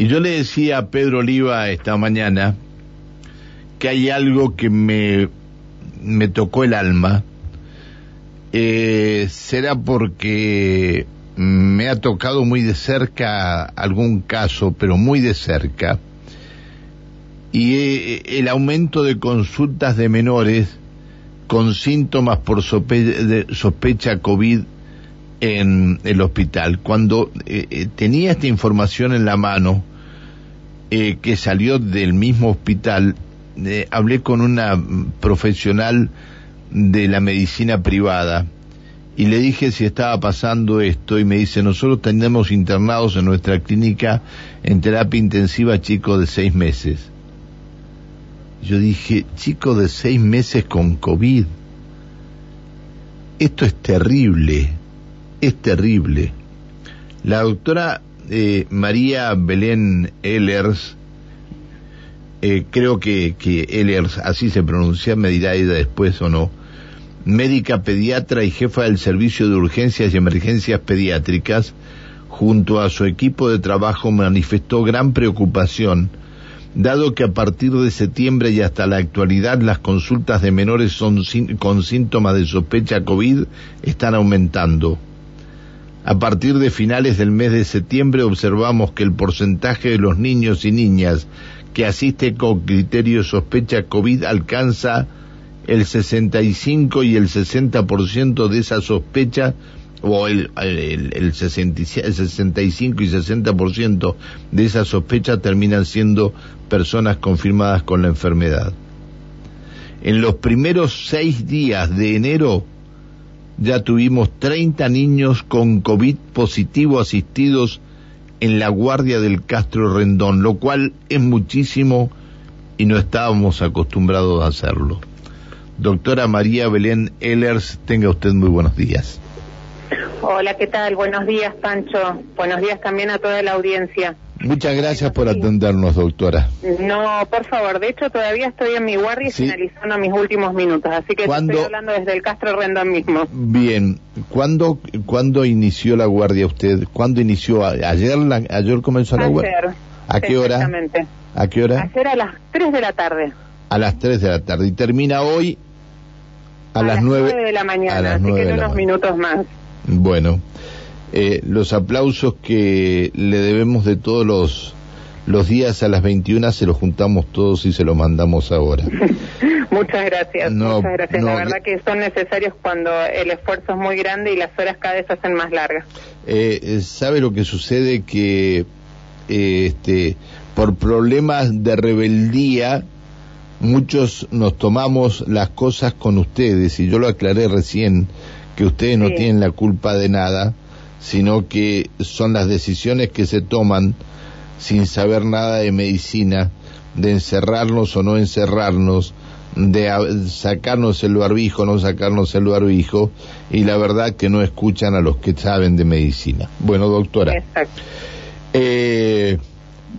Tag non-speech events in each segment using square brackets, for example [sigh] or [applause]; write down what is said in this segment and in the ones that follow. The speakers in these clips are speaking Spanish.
Y yo le decía a Pedro Oliva esta mañana que hay algo que me, me tocó el alma. Eh, será porque me ha tocado muy de cerca algún caso, pero muy de cerca. Y eh, el aumento de consultas de menores con síntomas por sospecha COVID en el hospital. Cuando eh, eh, tenía esta información en la mano, eh, que salió del mismo hospital, hablé con una profesional de la medicina privada y le dije si estaba pasando esto y me dice, nosotros tenemos internados en nuestra clínica en terapia intensiva chicos de seis meses. Yo dije, chico de seis meses con COVID. Esto es terrible es terrible. La doctora eh, María Belén Ehlers, eh, creo que, que Ehlers, así se pronuncia, me dirá ella después o no, médica pediatra y jefa del Servicio de Urgencias y Emergencias Pediátricas, junto a su equipo de trabajo manifestó gran preocupación, dado que a partir de septiembre y hasta la actualidad las consultas de menores con síntomas de sospecha COVID están aumentando. A partir de finales del mes de septiembre observamos que el porcentaje de los niños y niñas que asisten con criterio sospecha COVID alcanza el 65 y el 60% de esa sospecha o el, el, el, 65 y 60% de esa sospecha terminan siendo personas confirmadas con la enfermedad. En los primeros seis días de enero ya tuvimos 30 niños con COVID positivo asistidos en la guardia del Castro Rendón, lo cual es muchísimo y no estábamos acostumbrados a hacerlo. Doctora María Belén Ehlers, tenga usted muy buenos días. Hola, ¿qué tal? Buenos días, Pancho. Buenos días también a toda la audiencia. Muchas gracias por atendernos, doctora. No, por favor. De hecho, todavía estoy en mi guardia y finalizando mis últimos minutos, así que estoy hablando desde el Castro Rendón mismo. Bien. ¿Cuándo, ¿Cuándo inició la guardia usted? ¿Cuándo inició? ¿Ayer, la, ayer comenzó la guardia? Ayer. ¿A qué hora? Exactamente. ¿A qué hora? Ayer a las 3 de la tarde. A las 3 de la tarde. ¿Y termina hoy? A, las 9 de la mañana, así que en unos minutos más. Bueno, eh, los aplausos que le debemos de todos los, los días a las 21 se los juntamos todos y se los mandamos ahora. [laughs] muchas gracias, muchas gracias. la verdad que son necesarios cuando el esfuerzo es muy grande y las horas cada vez se hacen más largas. Eh, eh, ¿Sabe lo que sucede? Que este, por problemas de rebeldía, muchos nos tomamos las cosas con ustedes, y yo lo aclaré recién, que ustedes no tienen la culpa de nada, sino que son las decisiones que se toman sin saber nada de medicina, de encerrarnos o no encerrarnos, de sacarnos el barbijo o no sacarnos el barbijo, y la verdad que no escuchan a los que saben de medicina. Bueno, doctora. Exacto. Eh,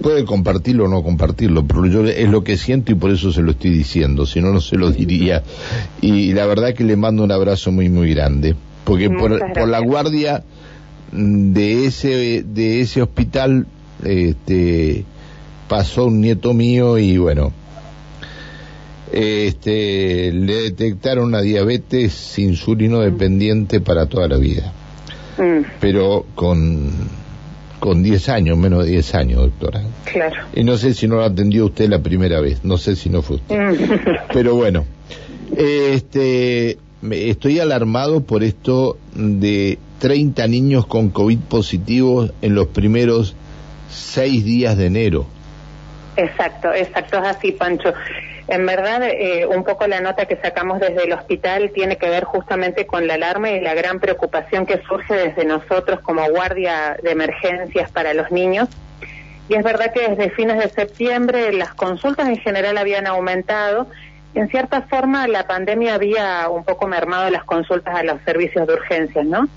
puede compartirlo o no compartirlo, pero yo es lo que siento y por eso se lo estoy diciendo, si no, no se lo diría. Y la verdad que le mando un abrazo muy, muy grande, porque por, por, la guardia de ese, de ese hospital este, pasó un nieto mío y bueno, este, le detectaron una diabetes insulino dependiente para toda la vida. Mm. Pero con con 10 años, menos de 10 años, doctora. Claro. Y no sé si no lo atendió usted la primera vez, no sé si no fue usted. Mm. [laughs] Pero bueno, este, estoy alarmado por esto de 30 niños con COVID positivos en los primeros 6 días de enero. Exacto, exacto, es así, Pancho. En verdad, eh, un poco la nota que sacamos desde el hospital tiene que ver justamente con la alarma y la gran preocupación que surge desde nosotros como guardia de emergencias para los niños. Y es verdad que desde fines de septiembre las consultas en general habían aumentado. En cierta forma la pandemia había un poco mermado las consultas a los servicios de urgencias, ¿no?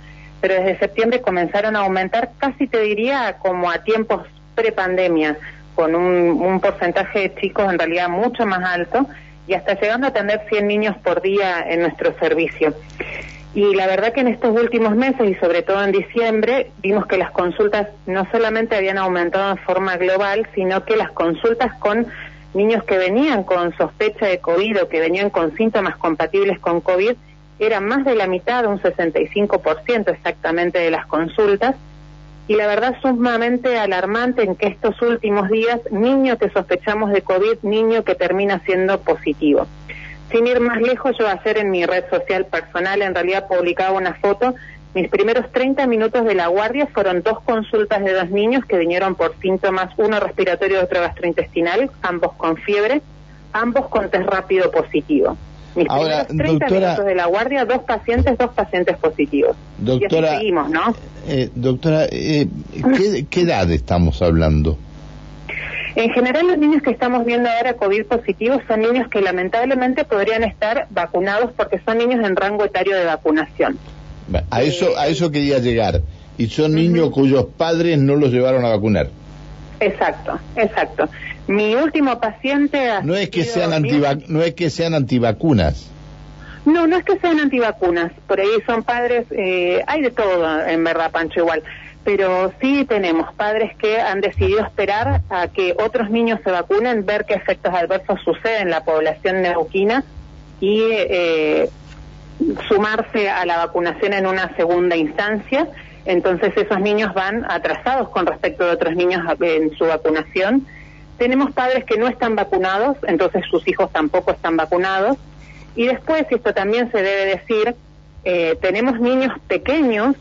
Pero desde septiembre comenzaron a aumentar, casi te diría, como a tiempos prepandemia con un, porcentaje de chicos en realidad mucho más alto y hasta llegando a atender 100 niños por día en nuestro servicio. Y la verdad que en estos últimos meses y sobre todo en diciembre vimos que las consultas no solamente habían aumentado en forma global, sino que las consultas con niños que venían con sospecha de COVID o que venían con síntomas compatibles con COVID eran más de la mitad, un 65% exactamente de las consultas. Y la verdad sumamente alarmante en que estos últimos días, niño que sospechamos de COVID, niño que termina siendo positivo. Sin ir más lejos, yo ayer en mi red social personal en realidad publicaba una foto. Mis primeros 30 minutos de la guardia fueron dos consultas de dos niños que vinieron por síntomas, uno respiratorio y otro gastrointestinal, ambos con fiebre, ambos con test rápido positivo. Mis Ahora, primeros 30 doctora- minutos de la guardia, dos pacientes, dos pacientes positivos. y Doctora, así seguimos, ¿no? eh, doctora, eh, ¿qué, qué edad estamos hablando? En general, los niños que estamos viendo ahora COVID positivos son niños que lamentablemente podrían estar vacunados porque son niños en rango etario de vacunación. A eso, a eso quería llegar. Y son niños cuyos padres no los llevaron a vacunar. Exacto, exacto. Mi último paciente ha No es que sean antivac no es que sean antivacunas. No, no es que sean antivacunas. Por ahí son padres, eh, hay de todo, en verdad, Pancho, igual. Pero sí tenemos padres que han decidido esperar a que otros niños se vacunen, ver qué efectos adversos suceden en la población neuquina y eh, sumarse a la vacunación en una segunda instancia. Entonces esos niños van atrasados con respecto de otros niños en su vacunación. Tenemos padres que no están vacunados, entonces sus hijos tampoco están vacunados. Y después, y esto también se debe decir, eh, tenemos niños pequeños,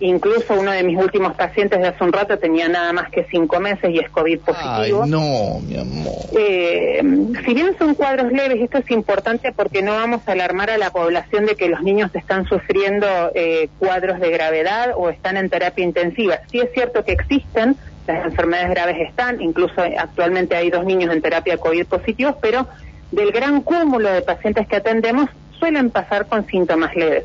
incluso uno de mis últimos pacientes de hace un rato tenía nada más que cinco meses y es COVID Ay, positivo. no, mi amor. Eh, si bien son cuadros leves, esto es importante porque no vamos a alarmar a la población de que los niños están sufriendo eh, cuadros de gravedad o están en terapia intensiva. Sí es cierto que existen, las enfermedades graves están, incluso actualmente hay dos niños en terapia COVID positivos, pero del gran cúmulo de pacientes que atendemos suelen pasar con síntomas leves.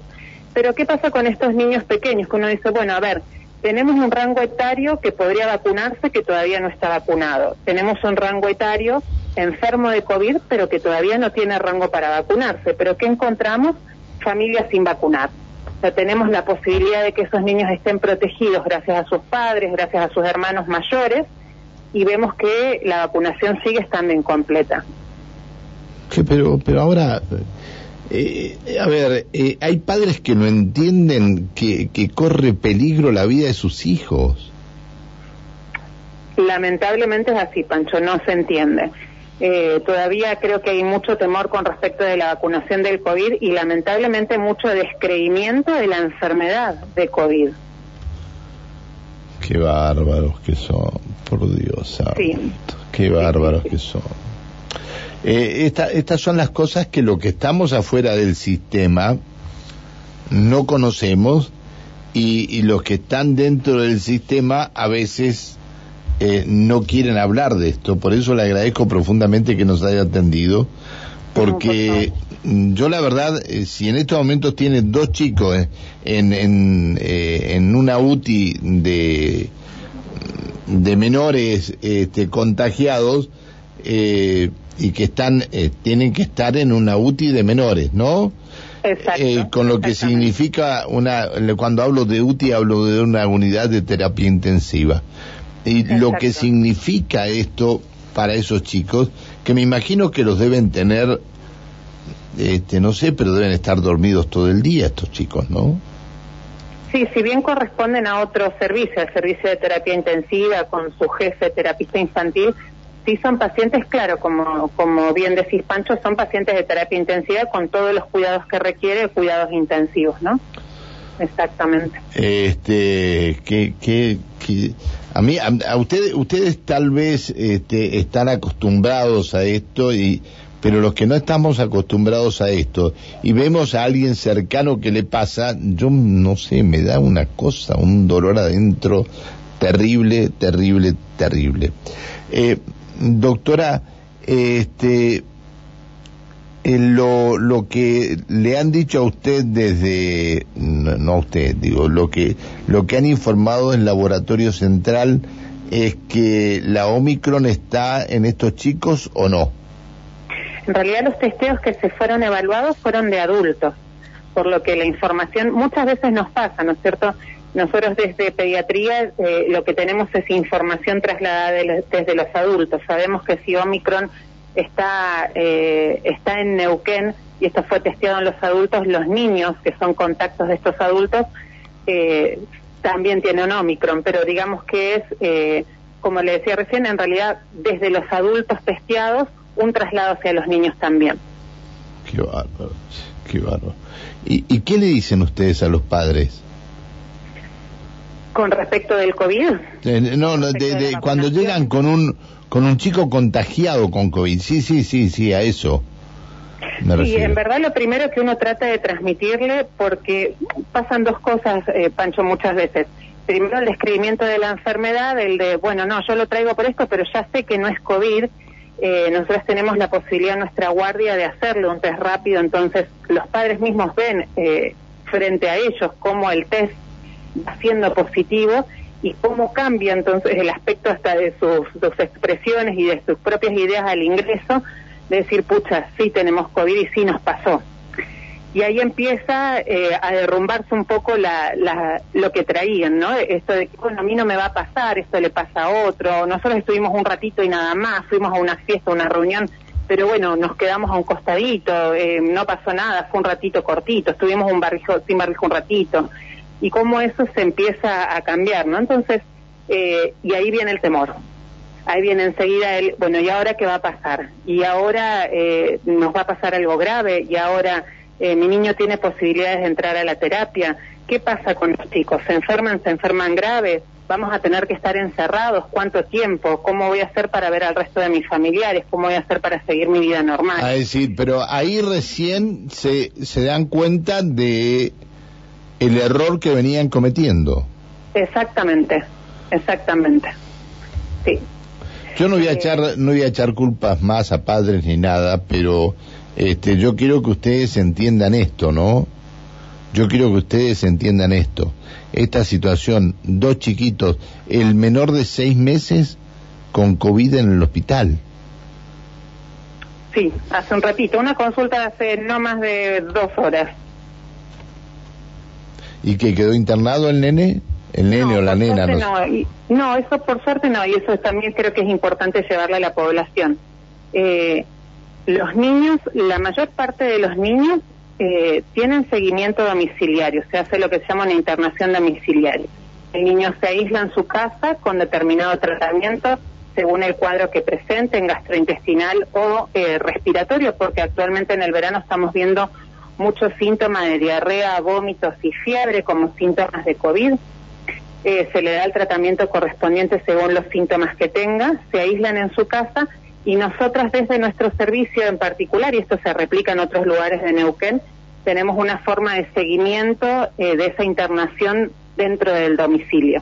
Pero ¿qué pasa con estos niños pequeños? Que uno dice, bueno, a ver, tenemos un rango etario que podría vacunarse que todavía no está vacunado. Tenemos un rango etario enfermo de COVID, pero que todavía no tiene rango para vacunarse. Pero ¿qué encontramos? Familias sin vacunar. O sea, tenemos la posibilidad de que esos niños estén protegidos gracias a sus padres, gracias a sus hermanos mayores, y vemos que la vacunación sigue estando incompleta. Que, pero, pero ahora, eh, a ver, eh, hay padres que no entienden que, que corre peligro la vida de sus hijos. Lamentablemente es así, Pancho, no se entiende. Eh, todavía creo que hay mucho temor con respecto de la vacunación del COVID y lamentablemente mucho descreimiento de la enfermedad de COVID. Qué bárbaros que son, por Dios santo. Sí. Qué bárbaros que son. Eh, esta- estas son las cosas que lo que estamos afuera del sistema no conocemos y, y los que están dentro del sistema a veces eh, no quieren hablar de esto. Por eso le agradezco profundamente que nos haya atendido, porque yo la verdad, eh, si en estos momentos tiene dos chicos eh, en, en, eh, en una UTI de, de menores este, contagiados eh, y que están eh, tienen que estar en una UTI de menores, ¿no? Exacto. Eh, con lo que significa una cuando hablo de UTI hablo de una unidad de terapia intensiva y lo que significa esto para esos chicos que me imagino que los deben tener este no sé pero deben estar dormidos todo el día estos chicos no Sí, si bien corresponden a otro servicio, al servicio de terapia intensiva con su jefe terapista infantil, sí son pacientes, claro, como, como bien decís Pancho, son pacientes de terapia intensiva con todos los cuidados que requiere, cuidados intensivos, ¿no? Exactamente. este que que, que a mí a, a ustedes ustedes tal vez este, están acostumbrados a esto y pero los que no estamos acostumbrados a esto y vemos a alguien cercano que le pasa yo no sé me da una cosa un dolor adentro terrible terrible terrible. Eh, doctora este eh, lo, lo que le han dicho a usted desde, no, a usted, digo, lo que, lo que han informado en Laboratorio Central es que la Omicron está en estos chicos o no. En realidad los testeos que se fueron evaluados fueron de adultos. por lo que la información muchas veces nos pasa, ¿no es cierto? Nosotros desde pediatría eh, lo que tenemos es información trasladada desde los adultos. Sabemos que si Omicron está, eh, está en Neuquén, y esto fue testeado en los adultos, los niños que son contactos de estos adultos eh, también tienen Omicron, pero digamos que es, eh, como le decía recién, en realidad desde los adultos testeados, un traslado hacia los niños también. Qué bárbaro, qué bárbaro. ¿Y, y qué le dicen ustedes a los padres? Con respecto del COVID. Eh, no, de, cuando llegan con un con un chico contagiado con COVID. Sí, sí, sí, sí, a eso. sí, en verdad lo primero que uno trata de transmitirle, porque pasan dos cosas, eh, Pancho, muchas veces. Primero el describimiento de la enfermedad, el de, bueno, no, yo lo traigo por esto, pero ya sé que no es COVID. Eh, nosotros tenemos la posibilidad en nuestra guardia de hacerle un test rápido, entonces los padres mismos ven eh, frente a ellos cómo el test va siendo positivo y cómo cambia entonces el aspecto hasta de sus, expresiones y de sus propias ideas al ingreso, de decir, pucha, sí tenemos COVID y sí nos pasó. Y ahí empieza eh, a derrumbarse un poco la, la, lo que traían, ¿no? Esto de que, bueno, a mí no me va a pasar, esto le pasa a otro. Nosotros estuvimos un ratito y nada más, fuimos a una fiesta, una reunión, pero bueno, nos quedamos a un costadito, eh, no pasó nada, fue un ratito cortito, estuvimos un barrijo, sin barrijo un ratito y cómo eso se empieza a cambiar, ¿no? Entonces, eh, y ahí viene el temor. Ahí viene enseguida el, bueno, ¿y ahora qué va a pasar? Y ahora eh, nos va a pasar algo grave, y ahora eh, mi niño tiene posibilidades de entrar a la terapia. ¿Qué pasa con los chicos? ¿Se enferman? ¿Se enferman graves? ¿Vamos a tener que estar encerrados? ¿Cuánto tiempo? ¿Cómo voy a hacer para ver al resto de mis familiares? ¿Cómo voy a hacer para seguir mi vida normal? A decir, pero ahí recién se, se dan cuenta de el error que venían cometiendo. Exactamente, exactamente. Sí. Yo no voy a eh, echar no voy a echar culpas más a padres ni nada, pero este yo quiero que ustedes entiendan esto, ¿no? Yo quiero que ustedes entiendan esto. Esta situación, dos chiquitos, el menor de seis meses con COVID en el hospital. Sí, hace un ratito, una consulta hace no más de dos horas. ¿Y que quedó internado el nene? ¿El nene o la nena? No, no, eso por suerte no, y eso también creo que es importante llevarle a la población. Eh, los niños, la mayor parte de los niños eh, tienen seguimiento domiciliario, se hace lo que se llama una internación domiciliaria. El niño se aísla en su casa con determinado tratamiento según el cuadro que presenten, gastrointestinal o eh, respiratorio, porque actualmente en el verano estamos viendo muchos síntomas de diarrea, vómitos y fiebre como síntomas de COVID. Eh, se le da el tratamiento correspondiente según los síntomas que tenga, se aíslan en su casa y nosotras desde nuestro servicio en particular, y esto se replica en otros lugares de Neuquén, tenemos una forma de seguimiento eh, de esa internación dentro del domicilio.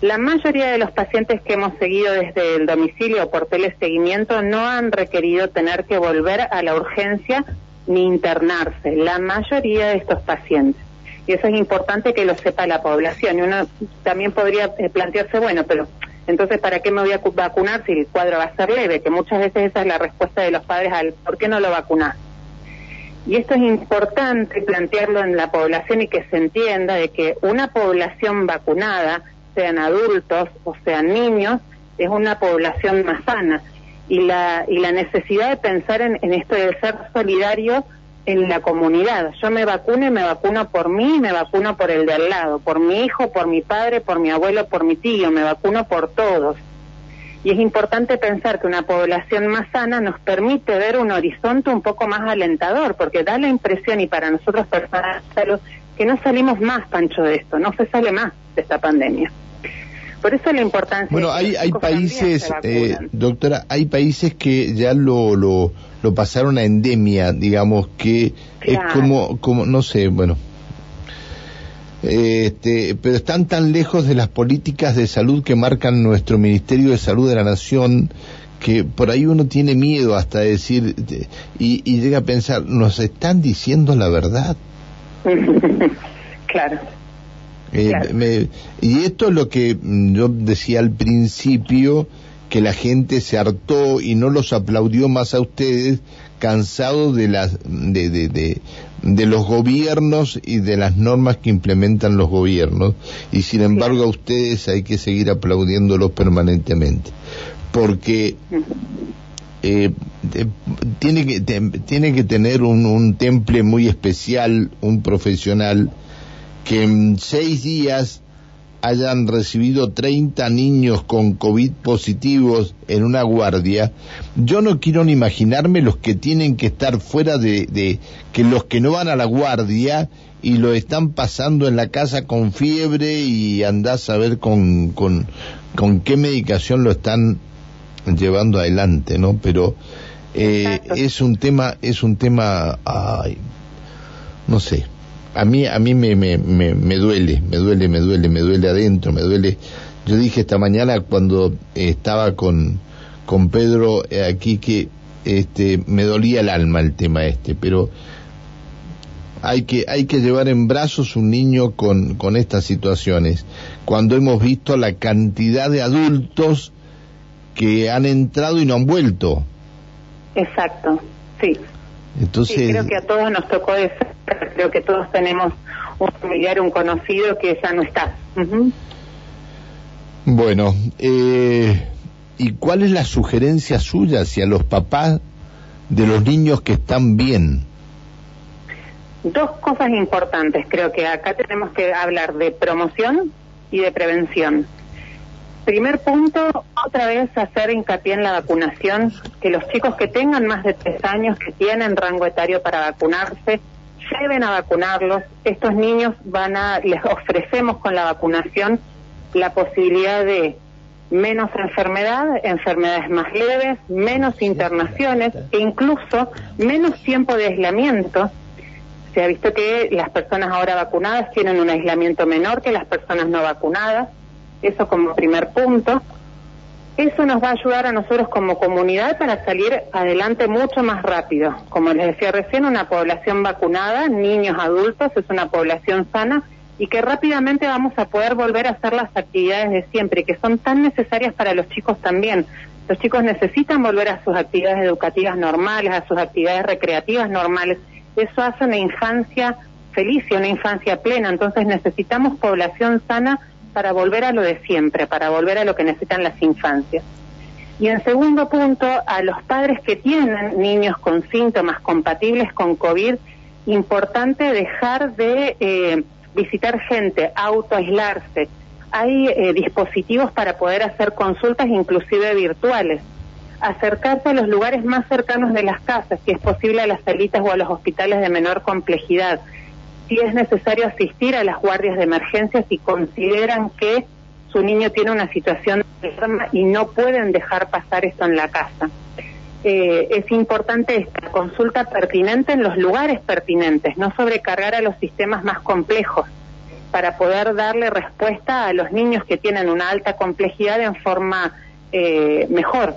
La mayoría de los pacientes que hemos seguido desde el domicilio por teleseguimiento no han requerido tener que volver a la urgencia ni internarse, la mayoría de estos pacientes. Y eso es importante que lo sepa la población. Y uno también podría eh, plantearse, bueno, pero entonces, ¿para qué me voy a vacunar si el cuadro va a ser leve? Que muchas veces esa es la respuesta de los padres al ¿por qué no lo vacunas? Y esto es importante plantearlo en la población y que se entienda de que una población vacunada, sean adultos o sean niños, es una población más sana y la, y la necesidad de pensar en, esto de ser solidario en la comunidad. Yo me vacuno y me vacuno por mí me vacuno por el de al lado, por mi hijo, por mi padre, por mi abuelo, por mi tío, me vacuno por todos. Y es importante pensar que una población más sana nos permite ver un horizonte un poco más alentador, porque da la impresión, y para nosotros personas que no salimos más, Pancho, de esto, no se sale más de esta pandemia. Por eso la importancia. Bueno, hay, hay países, eh, doctora, hay países que ya lo, lo, lo pasaron a endemia, digamos, que es como, como, no sé, bueno. Este, pero están tan lejos de las políticas de salud que marcan nuestro Ministerio de Salud de la Nación que por ahí uno tiene miedo hasta decir y, y llega a pensar, ¿nos están diciendo la verdad? [laughs] claro. Eh, y esto es lo que mm, yo decía al principio, que la gente se hartó y no los aplaudió más a ustedes, cansados de las, de, de, de los gobiernos y de las normas que implementan los gobiernos. Y sin embargo a ustedes hay que seguir aplaudiéndolos permanentemente. Porque eh, tiene que tiene que tener un, un temple muy especial un profesional que en seis días hayan recibido 30 niños con COVID positivos en una guardia, yo no quiero ni imaginarme los que tienen que estar fuera de, de, que los que no van a la guardia y lo están pasando en la casa con fiebre y andás a ver con, con, con qué medicación lo están llevando adelante, ¿no? Pero eh, es un tema, es un tema, ay, no sé, a mí, a mí me, me, me, duele, me duele, me duele, me duele adentro, me duele. Yo dije esta mañana cuando estaba con, con Pedro eh, aquí que este, me dolía el alma el tema este, pero hay que, hay que llevar en brazos un niño con, con estas situaciones. Cuando hemos visto la cantidad de adultos que han entrado y no han vuelto. Exacto, sí. Entonces, creo que a todos nos tocó eso. Creo que todos tenemos un familiar, un conocido que ya no está. Bueno, eh, ¿y cuál es la sugerencia suya hacia los papás de los niños que están bien? Dos cosas importantes. Creo que acá tenemos que hablar de promoción y de prevención. Primer punto, otra vez hacer hincapié en la vacunación, que los chicos que tengan más de tres años, que tienen rango etario para vacunarse, lleven a vacunarlos. Estos niños van a, les ofrecemos con la vacunación la posibilidad de menos enfermedad, enfermedades más leves, menos internaciones e incluso menos tiempo de aislamiento. Se ha visto que las personas ahora vacunadas tienen un aislamiento menor que las personas no vacunadas eso como primer punto. Eso nos va a ayudar a nosotros como comunidad para salir adelante mucho más rápido. Como les decía recién, una población vacunada, niños, adultos, es una población sana y que rápidamente vamos a poder volver a hacer las actividades de siempre, que son tan necesarias para los chicos también. Los chicos necesitan volver a sus actividades educativas normales, a sus actividades recreativas normales. Eso hace una infancia feliz y una infancia plena. Entonces necesitamos población sana para volver a lo de siempre, para volver a lo que necesitan las infancias. Y en segundo punto, a los padres que tienen niños con síntomas compatibles con COVID, importante dejar de eh, visitar gente, autoaislarse. Hay eh, dispositivos para poder hacer consultas inclusive virtuales. Acercarse a los lugares más cercanos de las casas, si es posible a las salitas o a los hospitales de menor complejidad si es necesario asistir a las guardias de emergencia si consideran que su niño tiene una situación de enferma y no pueden dejar pasar esto en la casa. Eh, es importante esta consulta pertinente en los lugares pertinentes, no sobrecargar a los sistemas más complejos para poder darle respuesta a los niños que tienen una alta complejidad en forma eh, mejor.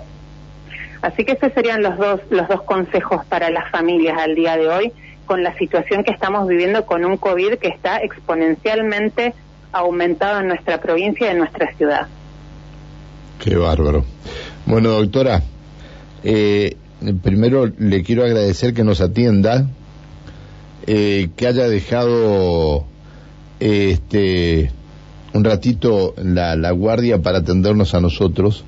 Así que esos serían los dos, los dos consejos para las familias al día de hoy con la situación que estamos viviendo con un COVID que está exponencialmente aumentado en nuestra provincia y en nuestra ciudad. Qué bárbaro. Bueno, doctora, eh, primero le quiero agradecer que nos atienda, eh, que haya dejado este un ratito la, la guardia para atendernos a nosotros.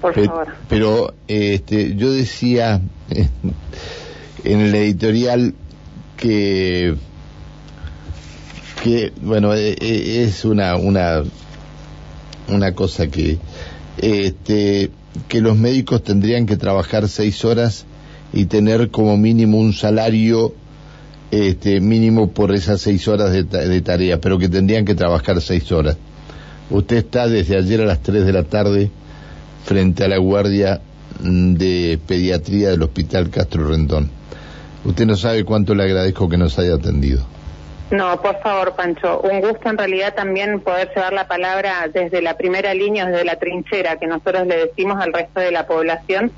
Por favor. Pero este, yo decía [laughs] en el editorial que que bueno e, e, es una una una cosa que este que los médicos tendrían que trabajar seis horas y tener como mínimo un salario este mínimo por esas seis horas de, de tarea pero que tendrían que trabajar seis horas. Usted está desde ayer a las tres de la tarde frente a la guardia mm, de pediatría del hospital Castro Rendón Usted no sabe cuánto le agradezco que nos haya atendido. No, por favor, Pancho. Un gusto en realidad también poder llevar la palabra desde la primera línea, desde la trinchera, que nosotros le decimos al resto de la población,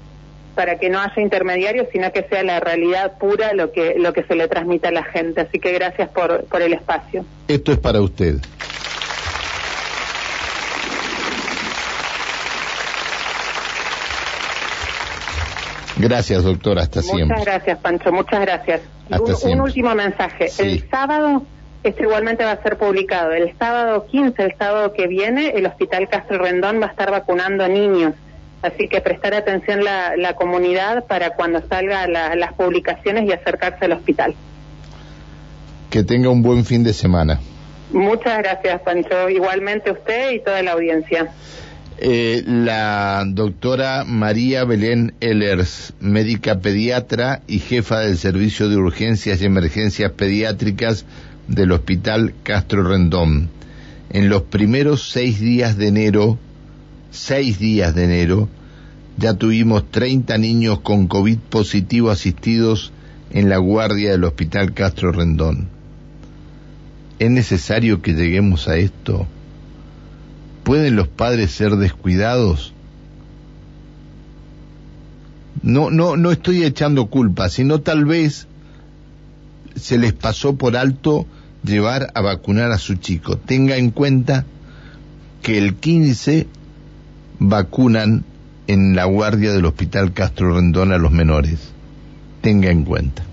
para que no haya intermediarios, sino que sea la realidad pura lo que, lo que se le transmite a la gente. Así que gracias por, por el espacio. Esto es para usted. Gracias, doctora, hasta siempre. Muchas gracias, Pancho, muchas gracias. un, último mensaje. El sábado, esto igualmente va a ser publicado, el sábado 15, el sábado que viene, el Hospital Castro Rendón va a estar vacunando niños. Así que prestar atención la, la comunidad para cuando salgan las publicaciones y acercarse al hospital. Que tenga un buen fin de semana. Muchas gracias, Pancho. Igualmente usted y toda la audiencia. Eh, la doctora María Belén Ellers, médica pediatra y jefa del Servicio de Urgencias y Emergencias Pediátricas del Hospital Castro Rendón. En los primeros seis días de enero, seis días de enero, ya tuvimos 30 niños con COVID positivo asistidos en la guardia del Hospital Castro Rendón. ¿Es necesario que lleguemos a esto? ¿Pueden los padres ser descuidados? No, no, no estoy echando culpa, sino tal vez se les pasó por alto llevar a vacunar a su chico. Tenga en cuenta que el 15 vacunan en la guardia del Hospital Castro Rendón a los menores. Tenga en cuenta.